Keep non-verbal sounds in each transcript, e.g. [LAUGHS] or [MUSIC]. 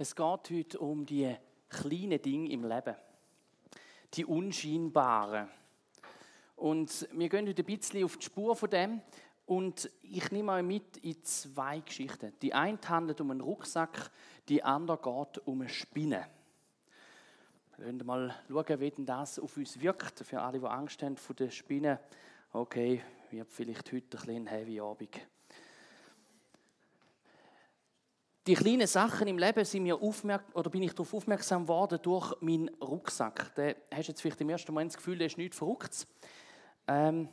Es geht heute um die kleinen Dinge im Leben. Die unscheinbaren. Und wir gehen heute ein bisschen auf die Spur von dem. Und ich nehme euch mit in zwei Geschichten. Die eine handelt um einen Rucksack, die andere geht um eine Spinne. Wir werden mal schauen, wie das auf uns wirkt. Für alle, die Angst haben vor der Spinne. Okay, wird vielleicht heute ein bisschen heavy Abend. Die kleinen Sachen im Leben sind mir aufmerk oder bin ich darauf aufmerksam geworden durch meinen Rucksack. Da hast du jetzt vielleicht im ersten Moment das Gefühl, der ist nichts verrückt. Ähm,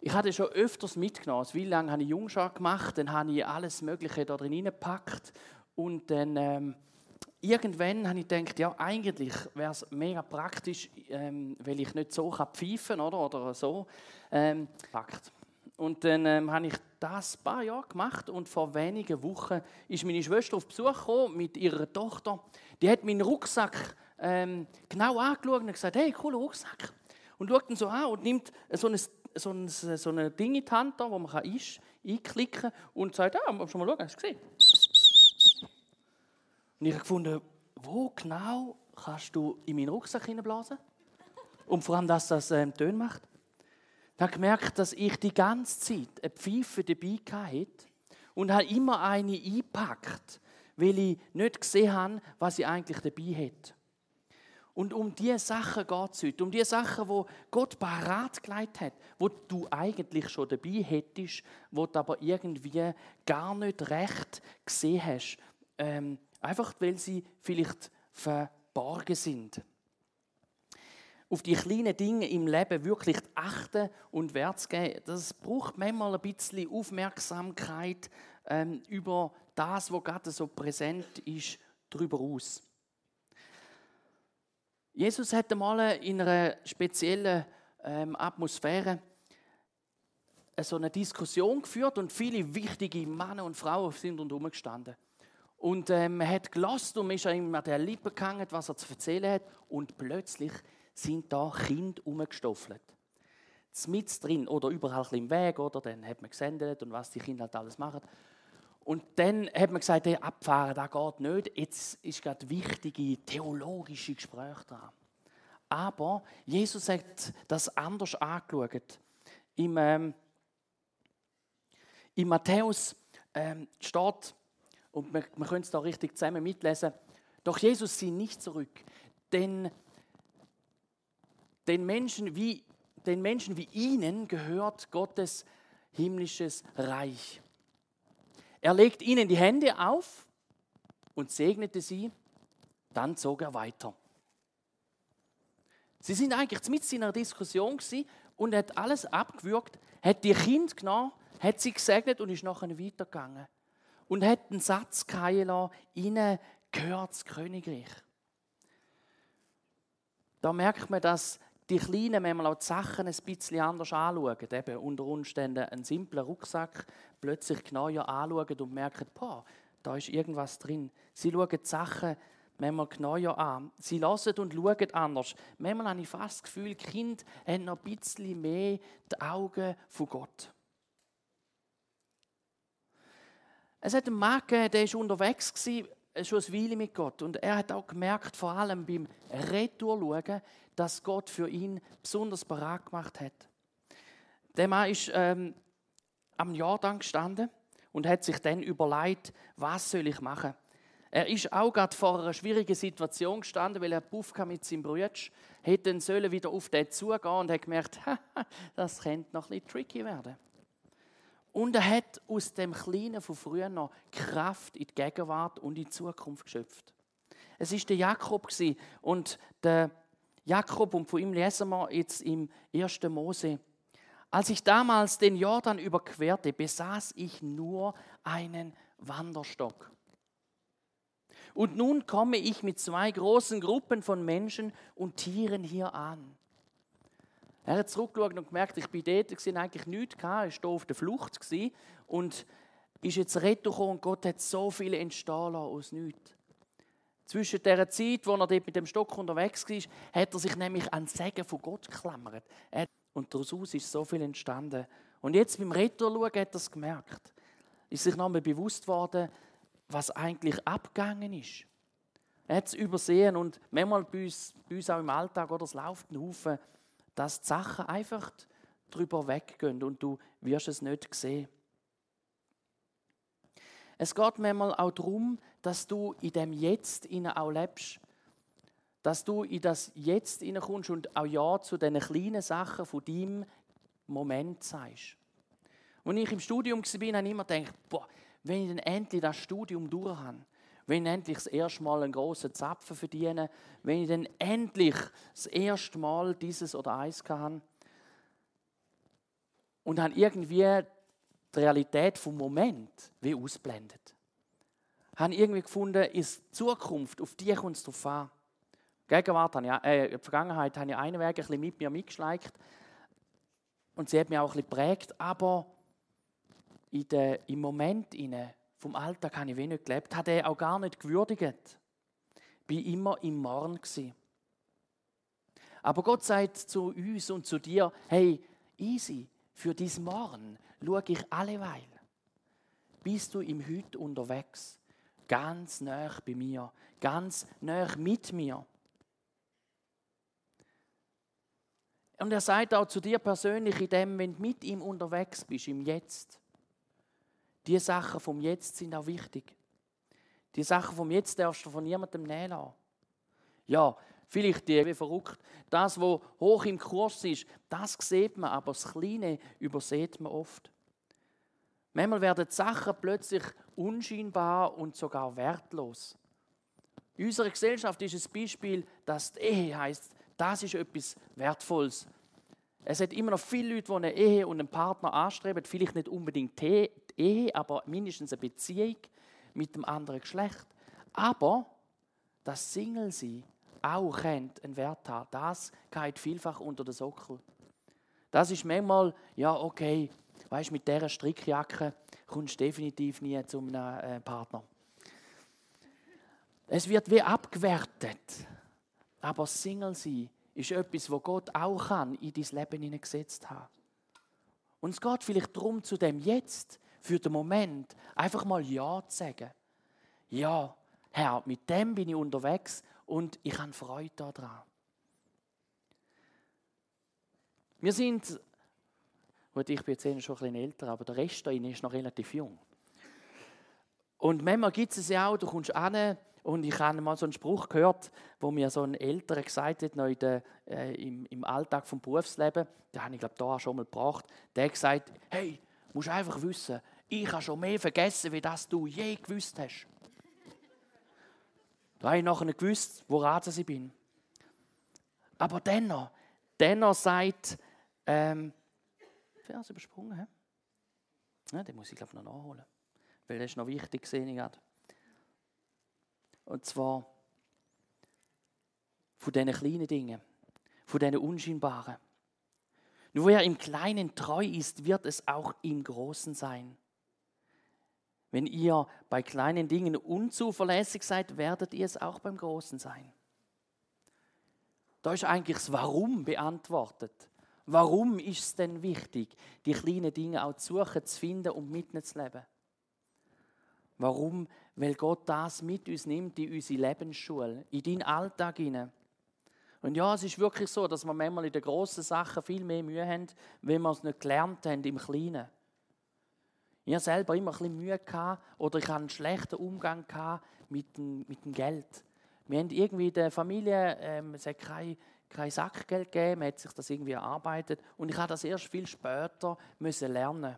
ich hatte schon öfters mitgenommen. Wie lange habe ich Jungschar gemacht, dann habe ich alles Mögliche da drin gepackt und dann ähm, irgendwann habe ich gedacht, ja eigentlich wäre es mega praktisch, ähm, weil ich nicht so kann pfeifen oder oder so ähm, packt. Und dann ähm, habe ich das ein paar Jahre gemacht und vor wenigen Wochen ist meine Schwester auf Besuch gekommen mit ihrer Tochter. Die hat meinen Rucksack ähm, genau angeschaut und gesagt, hey, cooler Rucksack. Und schaut ihn so an und nimmt so ein, so ein, so ein Ding in die Hand, wo man kann einklicken kann und sagt, ah, schon mal schauen, hast du gesehen? Und ich habe gefunden, wo genau kannst du in meinen Rucksack hineinblasen? Und vor allem, dass das ähm, Töne macht. Habe gemerkt, dass ich die ganze Zeit eine Pfeife dabei hatte und habe immer eine eingepackt, weil ich nicht gesehen habe, was ich eigentlich dabei hätte. Und um diese Sachen geht es heute. Um diese Sachen, wo Gott parat gelegt hat, wo du eigentlich schon dabei hättest, wo du aber irgendwie gar nicht recht gesehen hast. Ähm, einfach weil sie vielleicht verborgen sind auf die kleinen Dinge im Leben wirklich achten und Wert zu geben, das braucht manchmal ein bisschen Aufmerksamkeit ähm, über das, was gerade so präsent ist, darüber aus. Jesus hat einmal in einer speziellen ähm, Atmosphäre so eine Diskussion geführt und viele wichtige Männer und Frauen sind rundherum gestanden. Und ähm, hat gelassen und ist an der Lippe gehangen, was er zu erzählen hat. Und plötzlich sind da Kinder rumgestoffelt. Mit drin oder überall im Weg, oder? Dann hat man gesendet und was die Kinder halt alles machen. Und dann hat man gesagt, hey, abfahren, das geht nicht. Jetzt ist gerade wichtige theologische Gespräche dran. Aber Jesus hat das anders angeschaut. Im, ähm, im Matthäus ähm, steht, und wir, wir können es da richtig zusammen mitlesen, doch Jesus sieh nicht zurück, denn den Menschen wie, den Menschen wie ihnen gehört Gottes himmlisches Reich. Er legt ihnen die Hände auf und segnete sie, dann zog er weiter. Sie sind eigentlich mit in einer Diskussion und hat alles abgewürgt, hat die Kind genommen, hat sie gesegnet und ist nachher weitergegangen. Und hat einen Satz geheilt ihnen gehört das Königreich. Da merkt man, dass die Kleinen manchmal auch die Sachen ein bisschen anders anschauen. Eben unter Umständen einen simplen Rucksack plötzlich genauer anschauen und merken, boah, da ist irgendwas drin. Sie schauen die Sachen manchmal genauer an. Sie lassen und schauen anders. Manchmal habe ich fast das Gefühl, Kinder haben noch ein bisschen mehr die Augen von Gott. Es hat einen Mann gegeben, der war unterwegs, schon eine Weile mit Gott. Und er hat auch gemerkt, vor allem beim Retour dass Gott für ihn besonders bereit gemacht hat. Der Mann ist ähm, am Jordan gestanden und hat sich dann überlegt, was soll ich machen. Er ist auch gerade vor einer schwierigen Situation gestanden, weil er Puff mit seinem Bruder hätte dann sollen wieder auf den zugehen und hat gemerkt, [LAUGHS] das könnte noch ein bisschen tricky werden. Und er hat aus dem Kleinen von früher noch Kraft in die Gegenwart und in die Zukunft geschöpft. Es ist der Jakob und der Jakob und von ihm lesen wir jetzt im 1. Mose. Als ich damals den Jordan überquerte, besaß ich nur einen Wanderstock. Und nun komme ich mit zwei großen Gruppen von Menschen und Tieren hier an. Er hat zurückgeschaut und gemerkt, ich bin dort, ich eigentlich nichts gehabt, ich war auf der Flucht und ist jetzt retour und Gott hat so viele entstehen lassen aus nichts. Zwischen der Zeit, wo er dort mit dem Stock unterwegs war, hat er sich nämlich an Segen von Gott geklammert. Und daraus ist so viel entstanden. Und jetzt beim Retour hat er es gemerkt. Ist sich nochmal bewusst worden, was eigentlich abgegangen ist. Er hat es übersehen und manchmal bei uns, bei uns auch im Alltag, oder es läuft ein Haufen, dass die Sachen einfach drüber weggehen und du wirst es nicht sehen. Es geht manchmal auch darum, dass du in dem Jetzt auch lebst. Dass du in das Jetzt kommst und auch Ja zu den kleinen Sachen von deinem Moment sagst. Als ich im Studium war, habe ich immer gedacht, boah, wenn ich dann endlich das Studium durch habe, wenn ich endlich das erste Mal einen grossen Zapfen verdiene, wenn ich dann endlich das erste Mal dieses oder eins habe und habe irgendwie die Realität vom Moment wie ausblendet. Habe irgendwie gefunden, ist Zukunft, auf die kommt es drauf an. Gegenwart habe ich, äh, in der Vergangenheit habe ich einen Weg ein bisschen mit mir mitgeschleicht und sie hat mich auch ein bisschen geprägt, aber in der, im Moment inne vom Alltag habe ich wenig gelebt, hat er auch gar nicht gewürdigt. Bin immer im Morgen gewesen. Aber Gott sagt zu uns und zu dir, hey, easy, für dies Morgen schaue ich alleweil. Bist du im Hüt unterwegs, ganz nah bei mir, ganz nah mit mir. Und er sagt auch zu dir persönlich, in dem, wenn du mit ihm unterwegs bist, im Jetzt. Die Sachen vom Jetzt sind auch wichtig. Die Sachen vom Jetzt darfst du von niemandem nehmen lassen. Ja, vielleicht die wie verrückt. Das, was hoch im Kurs ist, das sieht man, aber das Kleine übersieht man oft. Manchmal werden die Sachen plötzlich unscheinbar und sogar wertlos. In unserer Gesellschaft ist ein Beispiel, dass die Ehe heißt, das ist etwas Wertvolles. Es hat immer noch viele Leute, die eine Ehe und einen Partner anstreben, vielleicht nicht unbedingt die Ehe, aber mindestens eine Beziehung mit dem anderen Geschlecht. Aber das Single-Sein auch kennt einen Wert haben, das geht vielfach unter den Sockel. Das ist manchmal, ja, okay, weißt mit dieser Strickjacke kommst du definitiv nie zu einem äh, Partner. Es wird wie abgewertet. Aber Single sein ist etwas, wo Gott auch kann in dein Leben hineingesetzt hat. Und es geht vielleicht darum, zu dem Jetzt, für den Moment, einfach mal Ja zu sagen. Ja, Herr, mit dem bin ich unterwegs und ich habe Freude daran. Wir sind, gut, ich bin jetzt schon ein bisschen älter, aber der Rest da ist noch relativ jung. Und manchmal gibt es ja auch, du kommst an und ich habe mal so einen Spruch gehört, wo mir so ein Älterer gesagt hat, noch der, äh, im, im Alltag vom Berufsleben, den habe ich glaube da schon mal gebracht, der hat gesagt, hey, musst einfach wissen, ich habe schon mehr vergessen, wie das du je gewusst hast. Da habe ich nachher nicht gewusst, woran ich bin. Aber dennoch, dennoch sagt, ähm, Vers übersprungen, hä? Ja, den muss ich glaube noch nachholen, weil das ist noch wichtig gesehen gerade. Und zwar von diesen kleinen Dingen, von diesen unscheinbaren. Nur wer im Kleinen treu ist, wird es auch im Großen sein. Wenn ihr bei kleinen Dingen unzuverlässig seid, werdet ihr es auch beim Großen sein. Da ist eigentlich das Warum beantwortet. Warum ist es denn wichtig, die kleinen Dinge auch zu suchen, zu finden und mitzunehmen? Warum? Weil Gott das mit uns nimmt in unsere Lebensschule, in deinen Alltag hinein. Und ja, es ist wirklich so, dass wir manchmal in den grossen Sachen viel mehr Mühe haben, wenn wir es nicht gelernt haben im Kleinen. Ich habe selber immer ein bisschen Mühe gehabt, oder ich hatte einen schlechten Umgang mit dem, mit dem Geld. Wir haben irgendwie der Familie, ähm, es hat kein, kein Sackgeld gegeben, man hat sich das irgendwie erarbeitet und ich habe das erst viel später müssen lernen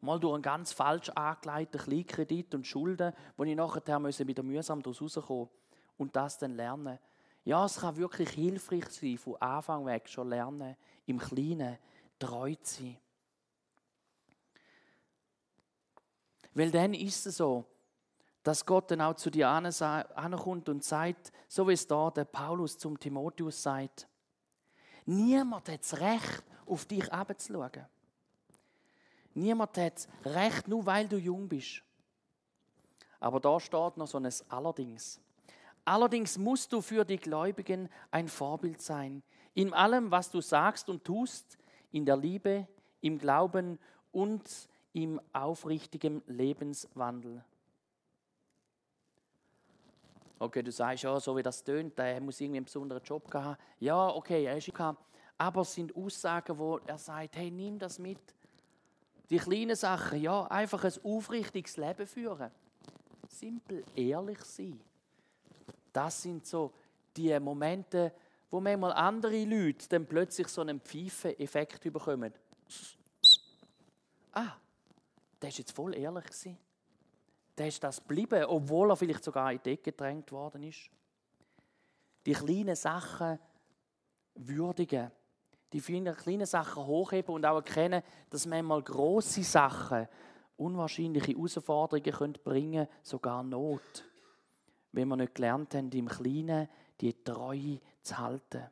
mal durch einen ganz falsch angelegten Kleinkredit und Schulden, wo ich nachher wieder mühsam daraus rauskommen und das dann lernen. Ja, es kann wirklich hilfreich sein, von Anfang weg schon lernen, im Kleinen treu zu sein. Weil dann ist es so, dass Gott dann auch zu dir ankommt und sagt, so wie es da der Paulus zum Timotheus sagt, niemand hat das Recht, auf dich abzuschauen. Niemand hat das Recht, nur weil du jung bist. Aber da steht noch so ein Allerdings. Allerdings musst du für die Gläubigen ein Vorbild sein. In allem, was du sagst und tust, in der Liebe, im Glauben und im aufrichtigen Lebenswandel. Okay, du sagst ja, so wie das tönt, er muss irgendwie einen besonderen Job haben. Ja, okay, er ist gehabt. Aber es sind Aussagen, wo er sagt, hey, nimm das mit. Die kleinen Sachen, ja, einfach ein aufrichtiges Leben führen. Simpel ehrlich sein. Das sind so die Momente, wo manchmal andere Leute dann plötzlich so einen Pfeifen-Effekt bekommen. Ah, der ist jetzt voll ehrlich gewesen. Der ist das geblieben, obwohl er vielleicht sogar in die Ecke gedrängt worden ist. Die kleinen Sachen würdigen, die kleinen Sachen hochheben und auch erkennen, dass manchmal große Sachen unwahrscheinliche Herausforderungen können bringen, sogar Not, wenn wir nicht gelernt haben, im Kleinen die Treue zu halten.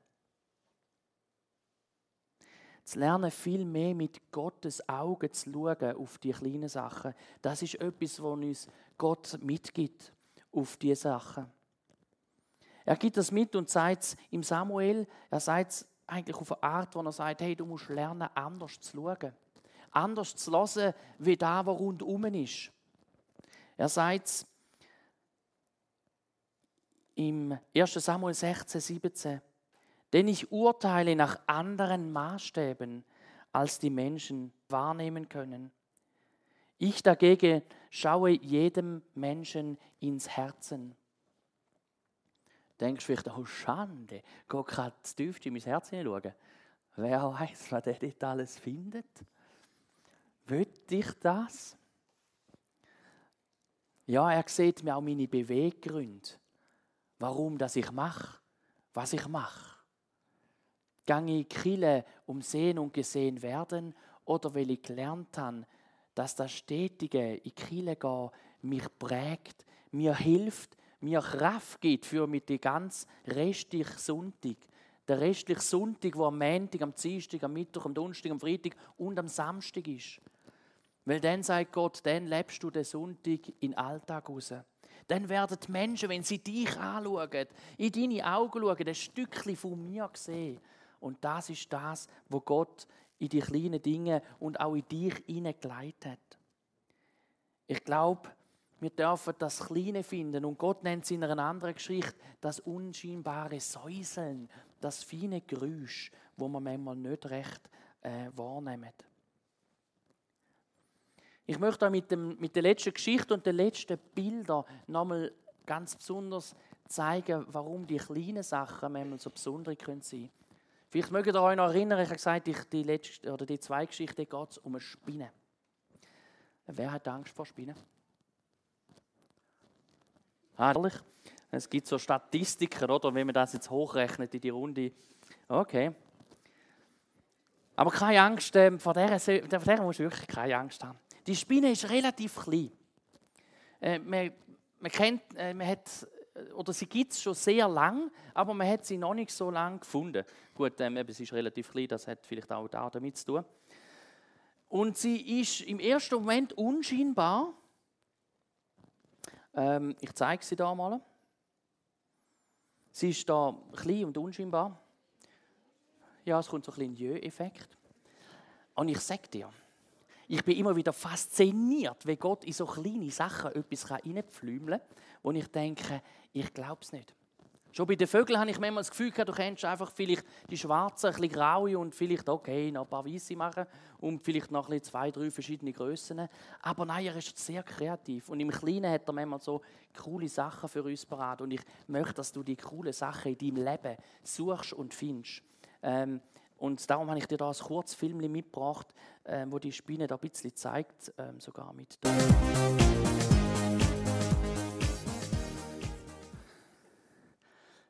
Zu lernen, viel mehr mit Gottes Augen zu schauen auf die kleinen Sachen. Das ist etwas, was uns Gott mitgibt auf diese Sachen. Er gibt das mit und sagt es im Samuel, er sagt es eigentlich auf eine Art, wo er sagt, hey, du musst lernen, anders zu schauen. Anders zu hören, wie da, was rundum ist. Er sagt es im 1. Samuel 16, 17. Denn ich urteile nach anderen Maßstäben, als die Menschen wahrnehmen können. Ich dagegen schaue jedem Menschen ins Herzen. Denkst du vielleicht, oh Schande, Gott kann das tiefste in mein Herz hineinschauen. Wer weiß, was der dort alles findet? Will ich das? Ja, er sieht mir auch meine Beweggründe warum das ich mache, was ich mache. Gange ich Kille um sehen und gesehen werden oder weil ich gelernt habe, dass das stetige in Kille gehen mich prägt, mir hilft, mir Kraft gibt für mit die ganz restliche Sonntag. Der restliche Sonntag, wo am Montag, am Dienstag, am Mittwoch, am Donnerstag, am Freitag und am Samstag ist. Weil dann sagt Gott, dann lebst du den Sonntag in den Alltag raus dann werden die Menschen, wenn sie dich anschauen, in deine Augen schauen, ein Stückchen von mir sehen. Und das ist das, wo Gott in die kleinen Dinge und auch in dich hineingeleitet hat. Ich glaube, wir dürfen das Kleine finden und Gott nennt es in einer anderen Geschichte das unscheinbare Säuseln, das feine Geräusch, wo man manchmal nicht recht äh, wahrnehmen. Ich möchte euch mit, dem, mit der letzten Geschichte und den letzten Bildern nochmal ganz besonders zeigen, warum die kleinen Sachen manchmal so besonders können sein Vielleicht mögt ihr euch noch erinnern, ich habe gesagt, ich, die, letzte, oder die zwei Geschichten geht es um eine Spinne. Wer hat Angst vor Spinnen? Herrlich. Es gibt so Statistiken, oder? Wenn man das jetzt hochrechnet in die Runde. Okay. Aber keine Angst, ähm, vor der, vor der musst du wirklich keine Angst haben. Die Spinne ist relativ klein. Äh, man, man, kennt, äh, man hat, oder sie gibt es schon sehr lang, aber man hat sie noch nicht so lange gefunden. Gut, ähm, sie ist relativ klein, das hat vielleicht auch damit zu tun. Und sie ist im ersten Moment unscheinbar. Ähm, ich zeige sie da mal. Sie ist da klein und unscheinbar. Ja, es kommt so ein bisschen Jö-Effekt. Und ich sage dir, ich bin immer wieder fasziniert, wie Gott in so kleine Sachen etwas reinpflümeln kann, wo ich denke, ich glaube es nicht. Schon bei den Vögeln habe ich manchmal das Gefühl, du kennst einfach vielleicht die schwarzen, ein bisschen graue und vielleicht, okay, noch ein paar weiße machen und vielleicht noch ein zwei, drei verschiedene Größen. Aber nein, er ist sehr kreativ und im Kleinen hat er manchmal so coole Sachen für uns parat und ich möchte, dass du die coole Sachen in deinem Leben suchst und findest. Ähm, und darum habe ich dir da ein kurzes Film mitgebracht, äh, wo die Spinne da ein bisschen zeigt, äh, sogar mit.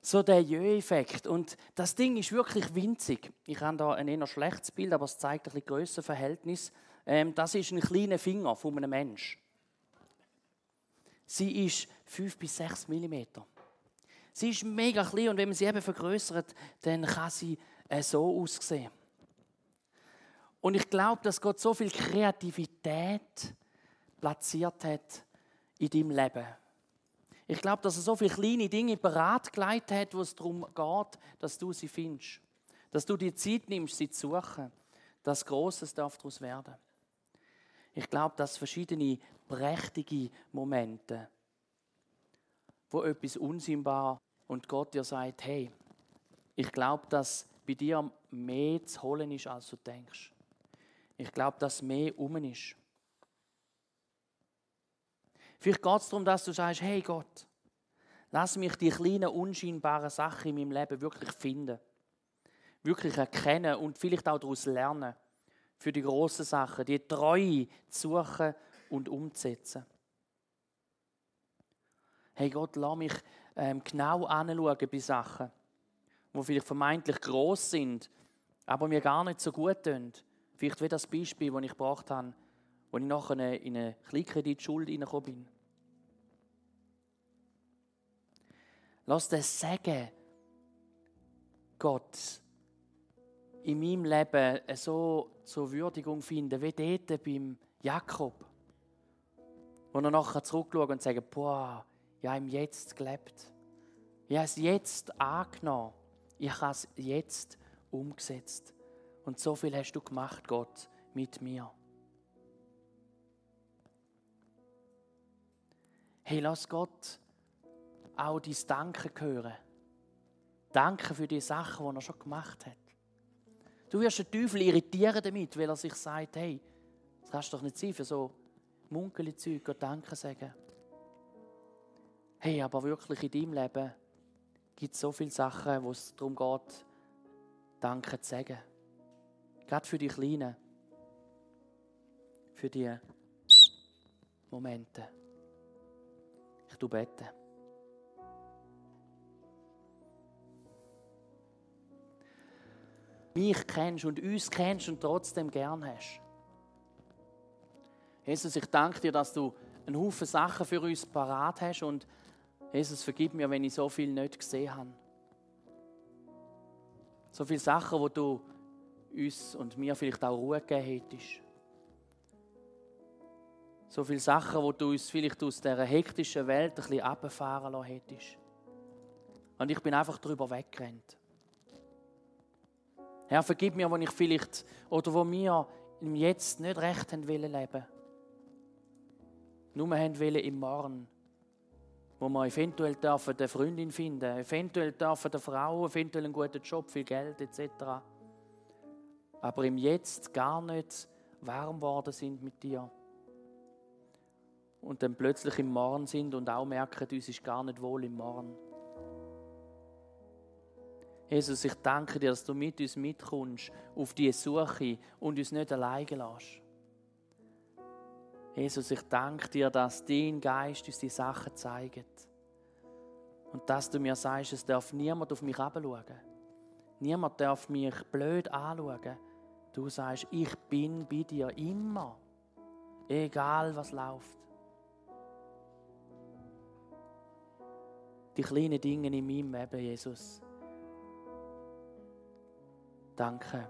So der Jö-Effekt. Und das Ding ist wirklich winzig. Ich habe da ein eher schlechtes Bild, aber es zeigt ein bisschen Grössenverhältnis. Ähm, das ist ein kleiner Finger von einem Menschen. Sie ist 5 bis 6 mm. Sie ist mega klein und wenn man sie eben vergrößert, dann kann sie äh, so aussehen. Und ich glaube, dass Gott so viel Kreativität platziert hat in deinem Leben. Ich glaube, dass er so viele kleine Dinge bereitgelegt hat, wo es darum geht, dass du sie findest. Dass du die Zeit nimmst, sie zu suchen. Dass Großes darf daraus werden. Ich glaube, dass verschiedene prächtige Momente, wo etwas unsichtbar und Gott dir sagt, hey, ich glaube, dass bei dir mehr zu holen ist, als du denkst. Ich glaube, dass mehr um ist. Vielleicht geht es darum, dass du sagst, hey Gott, lass mich die kleinen, unscheinbaren Sachen in meinem Leben wirklich finden. Wirklich erkennen und vielleicht auch daraus lernen. Für die grossen Sachen, die Treue zu suchen und umzusetzen. Hey Gott, lass mich ähm, genau anschauen bei Sachen, die vielleicht vermeintlich groß sind, aber mir gar nicht so gut tun. Vielleicht wie das Beispiel, das ich gebracht habe, wo ich nachher in eine Kleinkreditschuld hineingekommen bin. Lass das sagen, Gott, in meinem Leben so zur Würdigung finden, wie dort beim Jakob. Wo er nachher zurückschaut und sagt, boah, ich habe im Jetzt gelebt. Ich habe es jetzt angenommen. Ich habe es jetzt umgesetzt. Und so viel hast du gemacht, Gott, mit mir. Hey, lass Gott auch dein Danken hören. Danke für die Sachen, die er schon gemacht hat. Du wirst den Teufel irritieren damit, weil er sich sagt, hey, das kannst doch nicht sein, für so munkele Zeug Danke sagen. Hey, aber wirklich in deinem Leben gibt es so viele Sachen, wo es darum geht, Danke zu sagen. Gerade für die Kleinen. Für die Momente. Ich tu beten. Mich kennst und uns kennst und trotzdem gern hast. Jesus, ich danke dir, dass du einen Haufen Sachen für uns parat hast und Jesus, vergib mir, wenn ich so viel nicht gesehen habe. So viele Sachen, wo du uns und mir vielleicht auch Ruhe gegeben hättest. So viele Sachen, wo du uns vielleicht aus dieser hektischen Welt ein bisschen abfahren lassen hättest. Und ich bin einfach darüber weggerannt. Herr, vergib mir, wo ich vielleicht oder wo wir im Jetzt nicht recht haben wollen leben. Nur haben wollen im Morgen. Wo wir eventuell dürfen eine Freundin finden, eventuell dürfen eine Frau, eventuell einen guten Job, viel Geld etc aber im Jetzt gar nicht warm worden sind mit dir. Und dann plötzlich im Morgen sind und auch merken, uns ist gar nicht wohl im Morgen. Jesus, ich danke dir, dass du mit uns mitkommst auf diese Suche und uns nicht alleine lässt. Jesus, ich danke dir, dass dein Geist uns die Sachen zeigt. Und dass du mir sagst, es darf niemand auf mich herabschauen. Niemand darf mich blöd anschauen, Du sagst, ich bin bei dir immer, egal was läuft. Die kleinen Dinge in meinem Leben, Jesus. Danke.